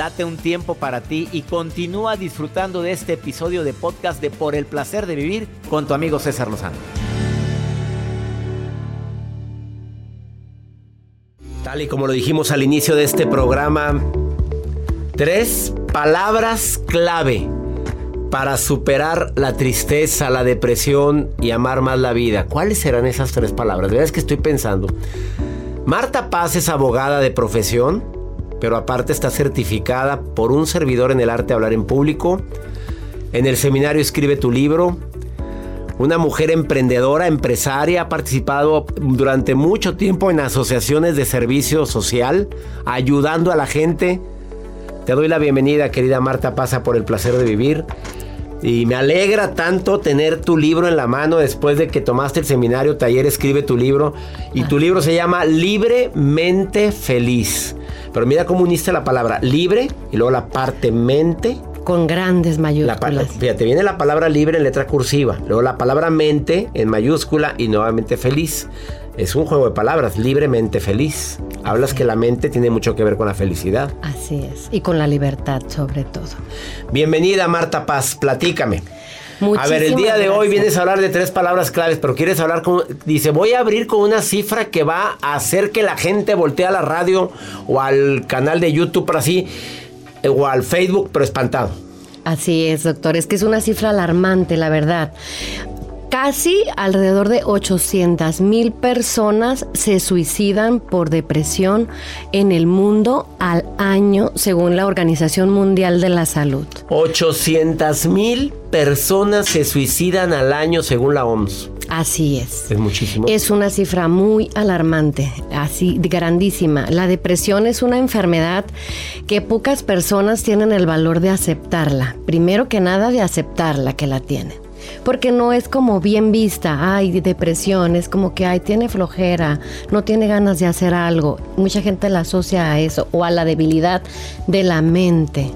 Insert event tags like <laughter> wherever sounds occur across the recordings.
Date un tiempo para ti y continúa disfrutando de este episodio de podcast de Por el placer de vivir con tu amigo César Lozano. Tal y como lo dijimos al inicio de este programa, tres palabras clave para superar la tristeza, la depresión y amar más la vida. ¿Cuáles serán esas tres palabras? verdad es que estoy pensando. Marta Paz es abogada de profesión, pero aparte está certificada por un servidor en el arte de hablar en público. En el seminario escribe tu libro. Una mujer emprendedora, empresaria, ha participado durante mucho tiempo en asociaciones de servicio social, ayudando a la gente. Te doy la bienvenida, querida Marta Pasa, por el placer de vivir. Y me alegra tanto tener tu libro en la mano después de que tomaste el seminario, taller, escribe tu libro. Y tu libro se llama Libremente Feliz. Pero mira cómo uniste la palabra libre y luego la parte mente. Con grandes mayúsculas. fíjate, viene la palabra libre en letra cursiva, luego la palabra mente en mayúscula y nuevamente feliz. Es un juego de palabras, libremente feliz. Hablas que la mente tiene mucho que ver con la felicidad. Así es, y con la libertad sobre todo. Bienvenida Marta Paz, platícame. A ver, el día de hoy vienes a hablar de tres palabras claves, pero quieres hablar con... Dice, voy a abrir con una cifra que va a hacer que la gente voltee a la radio o al canal de YouTube, por así, o al Facebook, pero espantado. Así es, doctor. Es que es una cifra alarmante, la verdad. Casi alrededor de 800 mil personas se suicidan por depresión en el mundo al año, según la Organización Mundial de la Salud. 800 mil personas se suicidan al año, según la OMS. Así es. Es muchísimo. Es una cifra muy alarmante, así grandísima. La depresión es una enfermedad que pocas personas tienen el valor de aceptarla. Primero que nada, de aceptarla que la tienen porque no es como bien vista, ay, depresión, es como que, ay, tiene flojera, no tiene ganas de hacer algo. Mucha gente la asocia a eso o a la debilidad de la mente.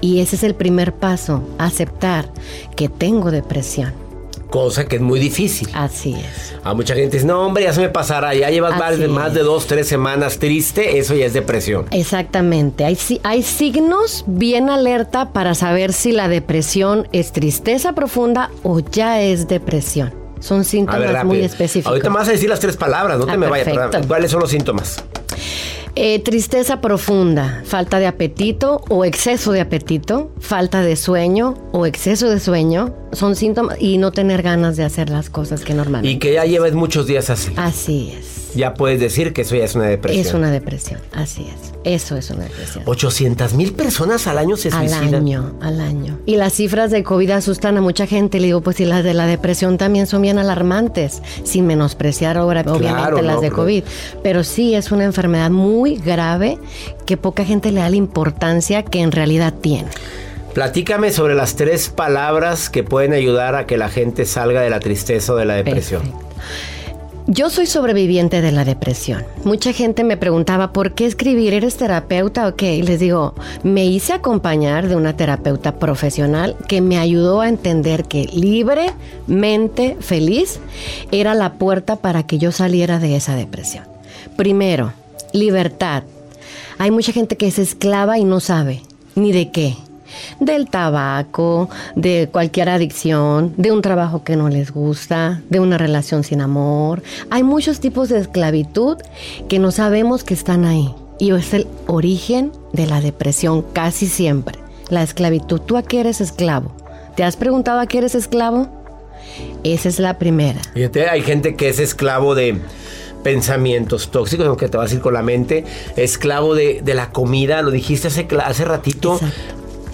Y ese es el primer paso, aceptar que tengo depresión cosa que es muy difícil. Así es. A mucha gente dice, no hombre, ya se me pasará, ya llevas más de, más de, dos, tres semanas triste, eso ya es depresión. Exactamente, hay, hay signos bien alerta para saber si la depresión es tristeza profunda o ya es depresión. Son síntomas muy específicos. Ahorita me vas a decir las tres palabras, no te ah, me vayas. ¿Cuáles son los síntomas? Eh, tristeza profunda, falta de apetito o exceso de apetito, falta de sueño o exceso de sueño, son síntomas y no tener ganas de hacer las cosas que normalmente. Y que ya lleves muchos días así. Así es ya puedes decir que eso ya es una depresión. Es una depresión, así es. Eso es una depresión. 800 mil personas al año se suicidan. Al año, al año. Y las cifras de COVID asustan a mucha gente. Le digo, pues si las de la depresión también son bien alarmantes, sin menospreciar ahora, obviamente las de COVID. Pero sí es una enfermedad muy grave que poca gente le da la importancia que en realidad tiene. Platícame sobre las tres palabras que pueden ayudar a que la gente salga de la tristeza o de la depresión. Yo soy sobreviviente de la depresión. Mucha gente me preguntaba, ¿por qué escribir? ¿Eres terapeuta o qué? Y les digo, me hice acompañar de una terapeuta profesional que me ayudó a entender que libremente feliz era la puerta para que yo saliera de esa depresión. Primero, libertad. Hay mucha gente que es esclava y no sabe ni de qué del tabaco, de cualquier adicción, de un trabajo que no les gusta, de una relación sin amor. Hay muchos tipos de esclavitud que no sabemos que están ahí. Y es el origen de la depresión casi siempre. La esclavitud. ¿Tú a qué eres esclavo? ¿Te has preguntado a qué eres esclavo? Esa es la primera. Fíjate, hay gente que es esclavo de pensamientos tóxicos, aunque te vas a ir con la mente, esclavo de, la comida, lo dijiste hace, hace ratito,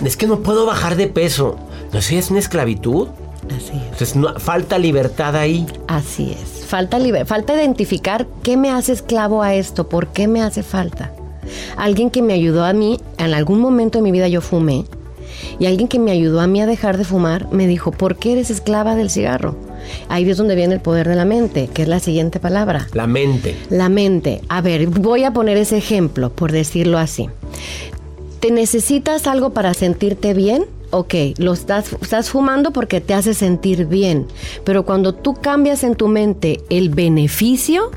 es que no puedo bajar de peso. ¿No sé, es una esclavitud? Así es. Entonces, no, falta libertad ahí. Así es. Falta, falta identificar qué me hace esclavo a esto, por qué me hace falta. Alguien que me ayudó a mí, en algún momento de mi vida yo fumé, y alguien que me ayudó a mí a dejar de fumar me dijo, ¿por qué eres esclava del cigarro? Ahí es donde viene el poder de la mente, que es la siguiente palabra. La mente. La mente. A ver, voy a poner ese ejemplo, por decirlo así. ¿Te necesitas algo para sentirte bien ok, lo estás, fumando porque te hace sentir bien, pero cuando tú cambias en tu mente el beneficio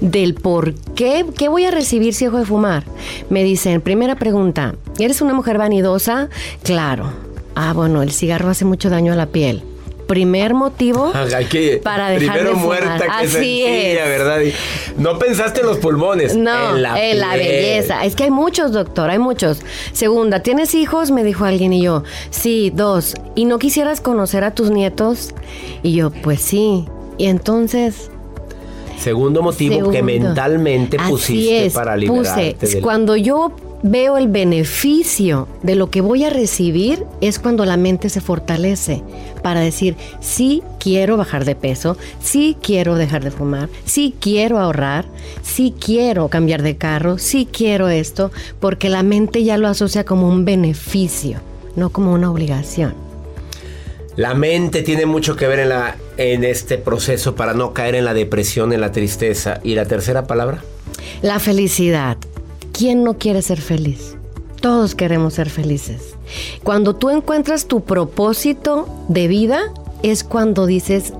del por qué, ¿qué voy a recibir si dejo de fumar? Me dicen, primera pregunta, ¿eres una mujer vanidosa? Claro. Ah, bueno, el cigarro hace mucho daño a la piel primer motivo para dejar primero de fumar. muerta que Así sencilla, es. ¿verdad? Y no pensaste en los pulmones, No, en la, en la piel. belleza. Es que hay muchos, doctor, hay muchos. Segunda, ¿tienes hijos? Me dijo alguien y yo, sí, dos. ¿Y no quisieras conocer a tus nietos? Y yo, pues sí. Y entonces, Segundo motivo que mentalmente Así pusiste es, para liberarte puse, del- Cuando yo veo el beneficio de lo que voy a recibir, es cuando la mente se fortalece para decir, sí quiero bajar de peso, sí quiero dejar de fumar, sí quiero ahorrar, sí quiero cambiar de carro, sí quiero esto, porque la mente ya lo asocia como un beneficio, no como una obligación. La mente tiene mucho que ver en, la, en este proceso para no caer en la depresión, en la tristeza. ¿Y la tercera palabra? La felicidad. ¿Quién no quiere ser feliz? Todos queremos ser felices. Cuando tú encuentras tu propósito de vida, es cuando dices,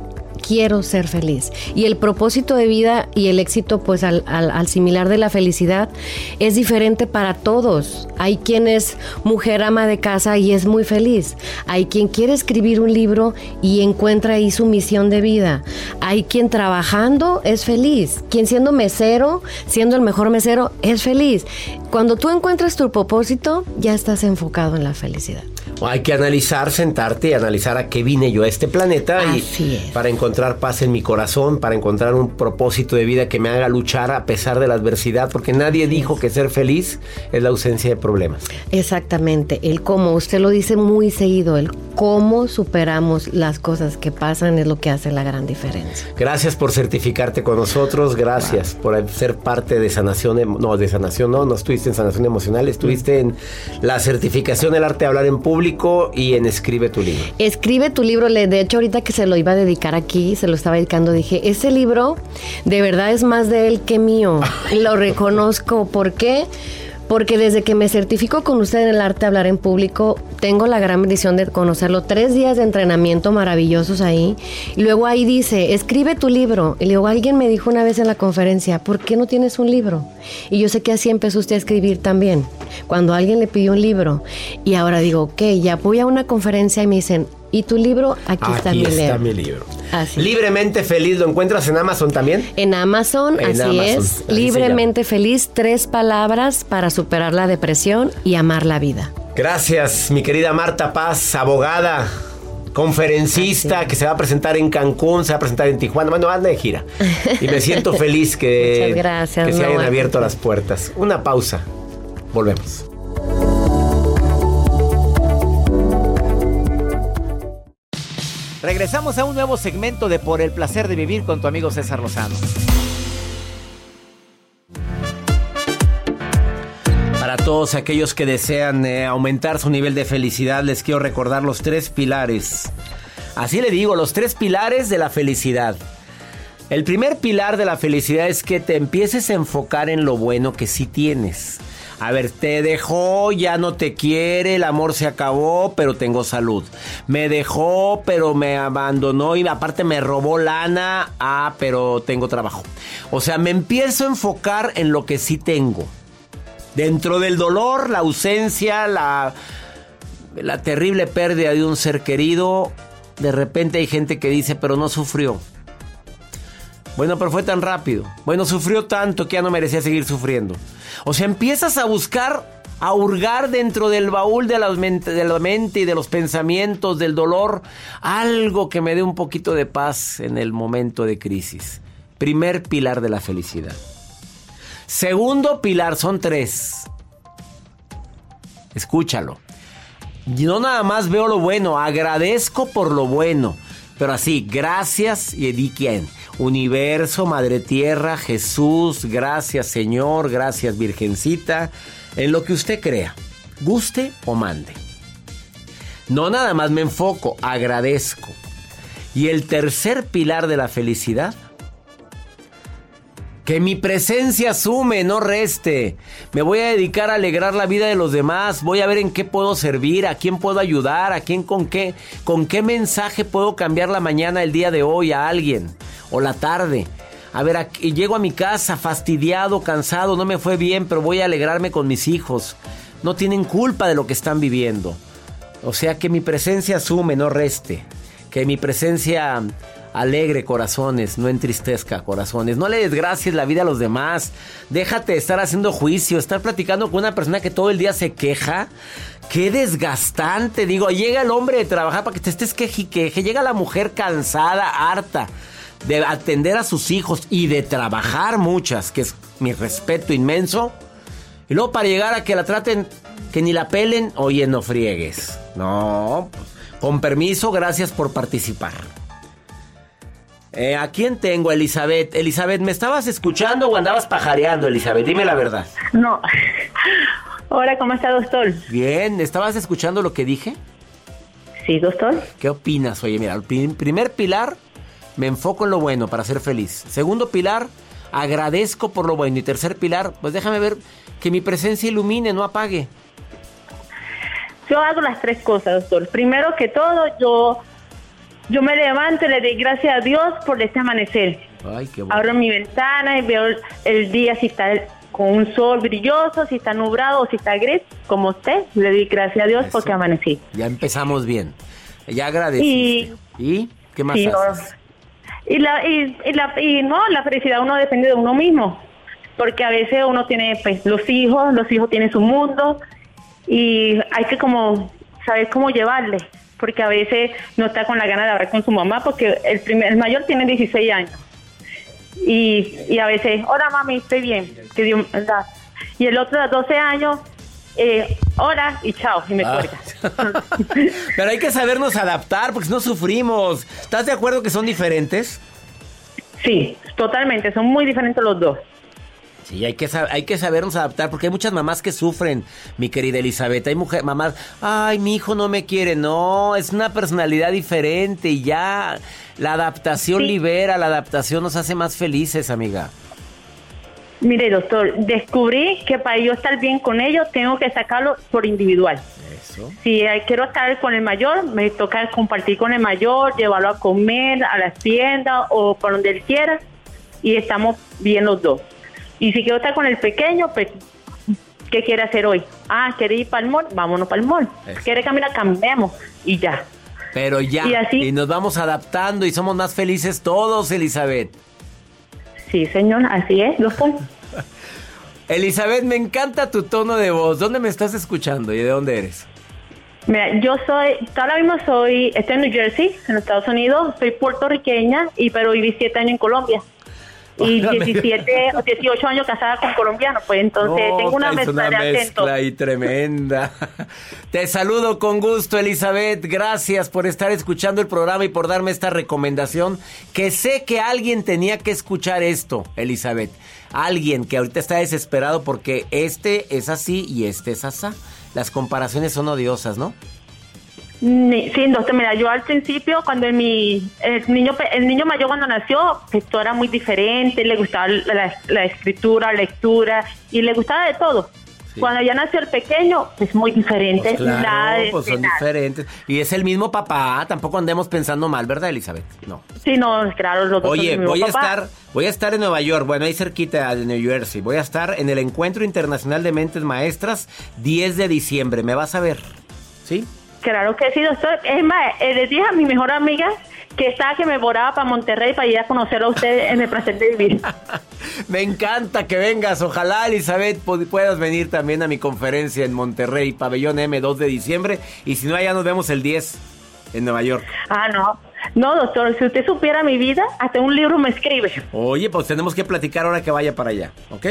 quiero ser feliz. Y el propósito de vida y el éxito, pues al, al- similar de la felicidad, es diferente para todos. Hay quien es mujer ama de casa y es muy feliz. Hay quien quiere escribir un libro y encuentra ahí su misión de vida. Hay quien trabajando es feliz. Quien siendo mesero, siendo el mejor mesero, es feliz. Cuando tú encuentras tu propósito, ya estás enfocado en la felicidad. Hay que analizar, sentarte y analizar a qué vine yo a este planeta y es. para encontrar paz en mi corazón, para encontrar un propósito de vida que me haga luchar a pesar de la adversidad, porque nadie dijo que ser feliz es la ausencia de problemas. Exactamente, el cómo, usted lo dice muy seguido, el cómo superamos las cosas que pasan es lo que hace la gran diferencia. Gracias por certificarte con nosotros, gracias por ser parte de sanación, no, de sanación no, no estuviste en sanación emocional, estuviste en la certificación del arte de hablar en público y en escribe tu libro. Escribe tu libro, le- de hecho ahorita que se lo iba a dedicar aquí, se lo estaba dedicando, dije, ese libro de verdad es más de él que mío, <laughs> lo reconozco, ¿por qué? Porque desde que me certifico con usted en el arte de hablar en público, tengo la gran bendición de conocerlo. Tres días de entrenamiento maravillosos ahí. Y luego ahí dice, escribe tu libro. Y luego alguien me dijo una vez en la conferencia, ¿por qué no tienes un libro? Y yo sé que así empezó usted a escribir también. Cuando alguien le pidió un libro. Y ahora digo, ok, ya voy a una conferencia y me dicen, ¿y tu libro? Aquí, está, mi, libro. mi libro. Así. Libremente feliz, ¿lo encuentras en Amazon también? En Amazon, En así Amazon, es. así Libremente feliz, tres palabras para superar la depresión y amar la vida. Gracias, mi querida Marta Paz, abogada, conferencista que se va a presentar en Cancún, se va a presentar en Tijuana, bueno, anda de gira. Y me siento <laughs> feliz que, Muchas gracias, que se hayan abierto las puertas. Una pausa. Volvemos. Regresamos a un nuevo segmento de Por el placer de vivir con tu amigo César Lozano. Para todos aquellos que desean eh, aumentar su nivel de felicidad, les quiero recordar los tres pilares. Así le digo, los tres pilares de la felicidad. El primer pilar de la felicidad es que te empieces a enfocar en lo bueno que sí tienes. A ver, te dejó, ya no te quiere, el amor se acabó, pero tengo salud. Me dejó, pero me abandonó y aparte me robó lana, ah, pero tengo trabajo. O sea, me empiezo a enfocar en lo que sí tengo. Dentro del dolor, la ausencia, la, la terrible pérdida de un ser querido, de repente hay gente que dice, pero no sufrió. Bueno, pero fue tan rápido. Bueno, sufrió tanto que ya no merecía seguir sufriendo. O sea, empiezas a buscar, a hurgar dentro del baúl de la, mente, de la mente y de los pensamientos, del dolor, algo que me dé un poquito de paz en el momento de crisis. Primer pilar de la felicidad. Segundo pilar, son tres. Escúchalo. No nada más veo lo bueno, agradezco por lo bueno. Pero así, gracias y di quién. Universo, Madre Tierra, Jesús, gracias Señor, gracias Virgencita, en lo que usted crea, guste o mande. No nada más me enfoco, agradezco. Y el tercer pilar de la felicidad, Que mi presencia sume, no reste. Me voy a dedicar a alegrar la vida de los demás. Voy a ver en qué puedo servir, a quién puedo ayudar, a quién con qué, con qué mensaje puedo cambiar la mañana, el día de hoy a alguien o la tarde. A ver, aquí, llego a mi casa fastidiado, cansado, no me fue bien, pero voy a alegrarme con mis hijos. No tienen culpa de lo que están viviendo. O sea, que mi presencia sume, no reste. Que mi presencia alegre corazones, no entristezca corazones. No le desgracies la vida a los demás. Déjate de estar haciendo juicio, estar platicando con una persona que todo el día se queja. Qué desgastante, digo, llega el hombre de trabajar para que te estés queje y queje, llega la mujer cansada, harta de atender a sus hijos y de trabajar muchas, que es mi respeto inmenso. Y luego para llegar a que la traten, que ni la pelen, oye, no friegues. No, con permiso, gracias por participar. Eh, ¿A quién tengo, Elizabeth? Elizabeth, ¿me estabas escuchando o andabas pajareando, Elizabeth? Dime la verdad. No. Hola, ¿cómo está, doctor? Bien, ¿estabas escuchando lo que dije? Sí, doctor. ¿Qué opinas? Oye, mira, el primer pilar, me enfoco en lo bueno para ser feliz. Segundo pilar, agradezco por lo bueno. Y tercer pilar, pues déjame ver que mi presencia ilumine, no apague. Yo hago las tres cosas, doctor. Primero que todo, yo yo me levanto y le doy gracias a Dios por este amanecer. Ay, qué bueno. Abro mi ventana y veo el día si está con un sol brilloso, si está nublado o si está gris, como usted. Le doy gracias a Dios porque amanecí. Ya empezamos bien. Ya agradeciste. Y, qué más haces? y, la, y, la, y no, la felicidad uno depende de uno mismo. Porque a veces uno tiene pues los hijos, los hijos tienen su mundo y hay que como saber cómo llevarle porque a veces no está con la gana de hablar con su mamá, porque el, primer, el mayor tiene 16 años. Y, y a veces, hola mami, estoy bien, que Dios, Y el otro de 12 años, eh, hola y chao, y me ah. <laughs> Pero hay que sabernos adaptar, porque si no sufrimos. ¿Estás de acuerdo que son diferentes? Sí, totalmente, son muy diferentes los dos. Sí, hay que, hay que sabernos adaptar porque hay muchas mamás que sufren, mi querida Elizabeth. Hay mujeres, mamás, ay, mi hijo no me quiere. No, es una personalidad diferente y ya la adaptación libera, la adaptación nos hace más felices, amiga. Mire, doctor, descubrí que para yo estar bien con ellos tengo que sacarlo por individual. Eso. Si quiero estar con el mayor, me toca compartir con el mayor, llevarlo a comer, a la tienda o por donde él quiera y estamos bien los dos. Y si quiero estar con el pequeño, pues, ¿qué quiere hacer hoy? Ah, ¿quiere ir para el mall? Vámonos para el mall. ¿Quiere caminar? Cambiemos y ya. Pero ya, y, así, y nos vamos adaptando y somos más felices todos, Elizabeth. Sí, señor, así es, lo soy. <laughs> Elizabeth, me encanta tu tono de voz. ¿Dónde me estás escuchando y de dónde eres? Mira, yo soy, ahora mismo soy, estoy en New Jersey, en Estados Unidos, soy puertorriqueña, y pero viví siete años en Colombia y 17 o 18 años casada con colombiano, pues entonces tengo una mezcla, una mezcla y tremenda. <laughs> Te saludo con gusto, Elizabeth. Gracias por estar escuchando el programa y por darme esta recomendación. Que sé que alguien tenía que escuchar esto, Elizabeth. Alguien que ahorita está desesperado porque este es así y este es así. Las comparaciones son odiosas, ¿no? Sí, doctor, mira, yo al principio, cuando mi, el niño el niño mayor cuando nació, esto era muy diferente, le gustaba la, escritura, lectura, y le gustaba de todo. Cuando ya nació el pequeño, es muy diferente. Pues claro, pues son diferentes. Y es el mismo papá, tampoco andemos pensando mal, ¿verdad, Elizabeth? No. Sí, no, claro, los dos Oye, voy a estar, voy a estar en Nueva York, bueno, ahí cerquita de New Jersey. Voy a estar en el Encuentro Internacional de Mentes Maestras, 10 de diciembre. ¿Me vas a ver? ¿Sí? Claro que sí, doctor. Es más, eh, le dije a mi mejor amiga que estaba que me boraba para Monterrey para ir a conocer a usted en el placer de vivir. <laughs> me encanta que vengas. Ojalá, Elizabeth, puedas venir también a mi conferencia en Monterrey, pabellón M, 2 de diciembre. Y si no, allá nos vemos el 10 en Nueva York. Ah, no. No, doctor, si usted supiera mi vida, hasta un libro me escribe. Oye, pues tenemos que platicar ahora que vaya para allá, ¿ok?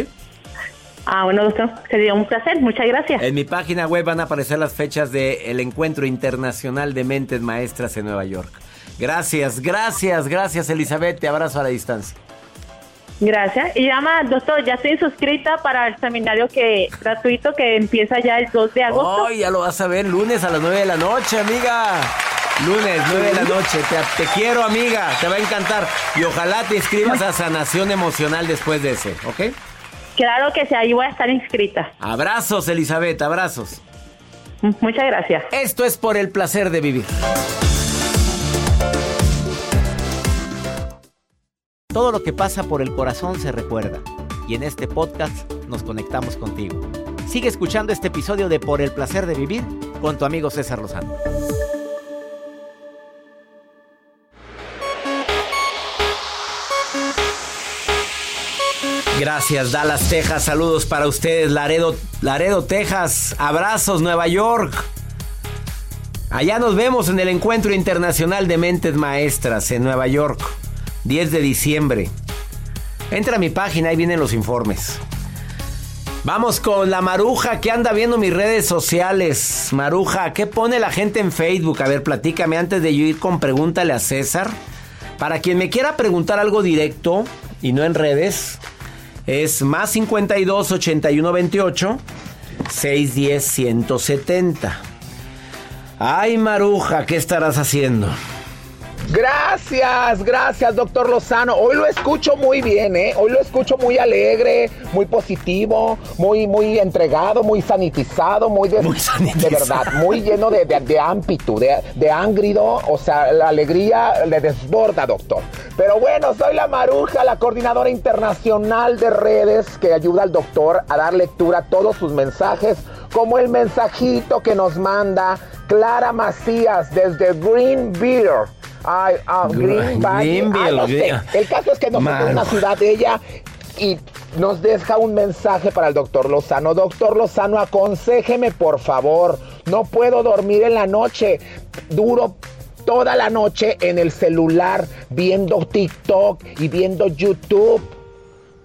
Ah, bueno, doctor, sería un placer. Muchas gracias. En mi página web van a aparecer las fechas del Encuentro Internacional de Mentes Maestras en Nueva York. Gracias, gracias, gracias, Elizabeth. Te abrazo a la distancia. Gracias. Y llama, doctor, ya estoy suscrita para el seminario que gratuito que empieza ya el 2 de agosto. Oh, ya lo vas a ver lunes a las 9 de la noche, amiga. Lunes, 9 de la noche. Te, te, quiero, amiga. Te va a encantar. Y ojalá te inscribas a Sanación Emocional después de ese, ¿ok? Claro que sí, ahí voy a estar inscrita. Abrazos, Elizabeth, abrazos. Muchas gracias. Esto es por el placer de vivir. Todo lo que pasa por el corazón se recuerda. Y en este podcast nos conectamos contigo. Sigue escuchando este episodio de Por el placer de vivir con tu amigo César Lozano. Gracias, Dallas, Texas. Saludos para ustedes, Laredo, Laredo, Texas. Abrazos, Nueva York. Allá nos vemos en el Encuentro Internacional de Mentes Maestras en Nueva York, 10 de diciembre. Entra a mi página, ahí vienen los informes. Vamos con la Maruja que anda viendo mis redes sociales. Maruja, ¿qué pone la gente en Facebook? A ver, platícame antes de yo ir con Pregúntale a César. Para quien me quiera preguntar algo directo y no en redes, es más 52 81 28 610 170. Ay, Maruja, ¿qué estarás haciendo? Gracias, gracias, doctor Lozano. Hoy lo escucho muy bien, ¿eh? Hoy lo escucho muy alegre, muy positivo, muy, muy entregado, muy sanitizado, muy de, muy de verdad, muy lleno de, de, de ámpitu, de, de ángrido. O sea, la alegría le desborda, doctor. Pero bueno, soy la Maruja, la coordinadora internacional de redes que ayuda al doctor a dar lectura a todos sus mensajes, como el mensajito que nos manda Clara Macías desde Green Beer. Ay, ah, Green Valley. Ah, no sé. El caso es que nos en una ciudad de ella y nos deja un mensaje para el doctor Lozano. Doctor Lozano, aconsejeme por favor. No puedo dormir en la noche. Duro toda la noche en el celular viendo TikTok y viendo YouTube.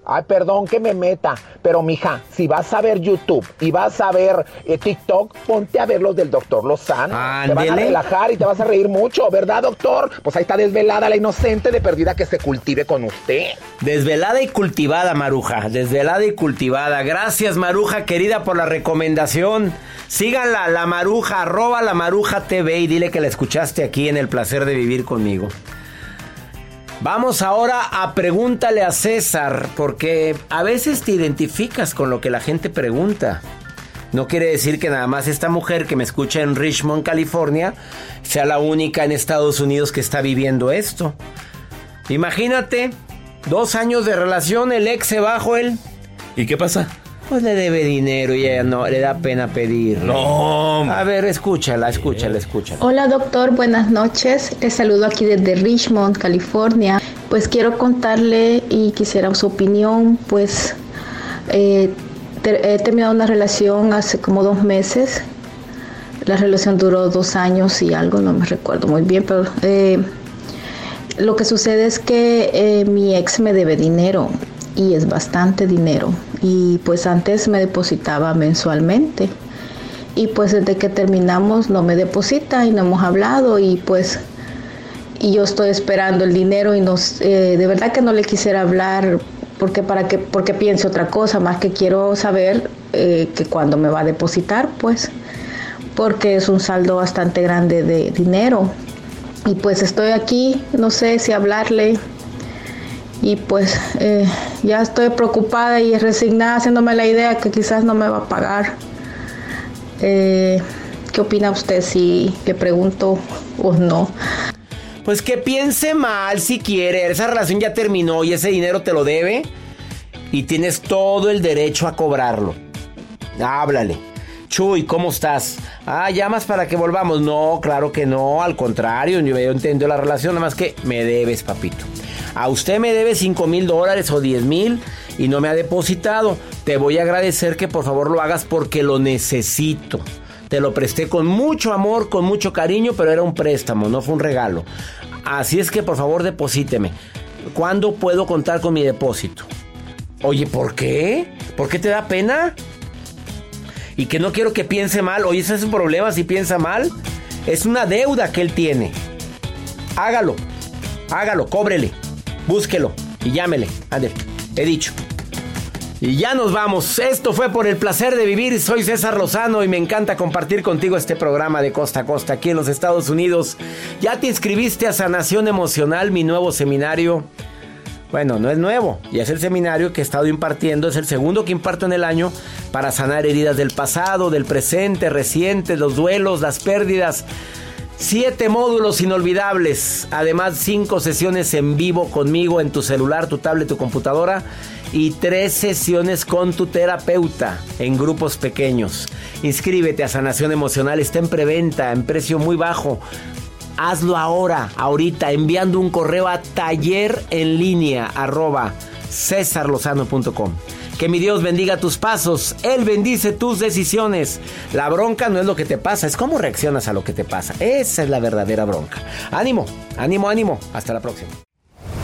Ay, perdón que me meta, pero mija, si vas a ver YouTube y vas a ver eh, TikTok, ponte a ver los del doctor Lozano. Te vas a relajar y te vas a reír mucho, ¿verdad, doctor? Pues ahí está desvelada la inocente de perdida que se cultive con usted. Desvelada y cultivada, Maruja. Desvelada y cultivada. Gracias, Maruja, querida, por la recomendación. Síganla, la Maruja, arroba la Maruja TV y dile que la escuchaste aquí en El Placer de Vivir conmigo. Vamos ahora a pregúntale a César, porque a veces te identificas con lo que la gente pregunta. No quiere decir que nada más esta mujer que me escucha en Richmond, California, sea la única en Estados Unidos que está viviendo esto. Imagínate, dos años de relación, el ex se bajó él. ¿Y qué pasa? Pues le debe dinero y ella no, le da pena pedir. No. A ver, escúchala, escúchala, escúchala. Hola doctor, buenas noches. Les saludo aquí desde Richmond, California. Pues quiero contarle y quisiera su opinión, pues eh, he terminado una relación hace como dos meses. La relación duró dos años y algo, no me recuerdo muy bien, pero eh, lo que sucede es que eh, mi ex me debe dinero y es bastante dinero. Y pues antes me depositaba mensualmente. Y pues desde que terminamos no me deposita y no hemos hablado y pues y yo estoy esperando el dinero y nos, eh, de verdad que no le quisiera hablar porque para que porque piense otra cosa más que quiero saber eh, que cuando me va a depositar pues porque es un saldo bastante grande de dinero y pues estoy aquí no sé si hablarle y pues eh, ya estoy preocupada y resignada haciéndome la idea que quizás no me va a pagar. Eh, ¿Qué opina usted si le pregunto o no? Pues que piense mal si quiere. Esa relación ya terminó y ese dinero te lo debe. Y tienes todo el derecho a cobrarlo. Háblale. Chuy, ¿cómo estás? Ah, llamas para que volvamos. No, claro que no. Al contrario, yo, entiendo la relación. Nada más que me debes, papito. A usted me debe 5 mil dólares o 10 mil y no me ha depositado. Te voy a agradecer que por favor lo hagas porque lo necesito. Te lo presté con mucho amor, con mucho cariño, pero era un préstamo, no fue un regalo. Así es que por favor deposíteme. ¿Cuándo puedo contar con mi depósito? Oye, ¿por qué? ¿Por qué te da pena? Y que no quiero que piense mal. Oye, ese es un problema si piensa mal. Es una deuda que él tiene. Hágalo. Hágalo, cóbrele. Búsquelo y llámele. Ande, he dicho. Y ya nos vamos. Esto fue por el placer de vivir. Soy César Lozano y me encanta compartir contigo este programa de costa a costa aquí en los Estados Unidos. Ya te inscribiste a Sanación Emocional, mi nuevo seminario. Bueno, no es nuevo, y es el seminario que he estado impartiendo, es el segundo que imparto en el año para sanar heridas del pasado, del presente, recientes, los duelos, las pérdidas. Siete módulos inolvidables, además cinco sesiones en vivo conmigo en tu celular, tu tablet, tu computadora y tres sesiones con tu terapeuta en grupos pequeños. Inscríbete a Sanación Emocional, está en preventa, en precio muy bajo. Hazlo ahora, ahorita, enviando un correo a taller en línea arroba cesarlozano.com. Que mi Dios bendiga tus pasos, Él bendice tus decisiones. La bronca no es lo que te pasa, es cómo reaccionas a lo que te pasa. Esa es la verdadera bronca. Ánimo, ánimo, ánimo. Hasta la próxima.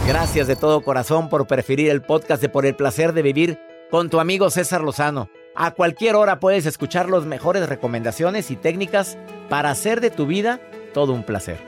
Gracias de todo corazón por preferir el podcast de Por el placer de vivir con tu amigo César Lozano. A cualquier hora puedes escuchar las mejores recomendaciones y técnicas para hacer de tu vida todo un placer.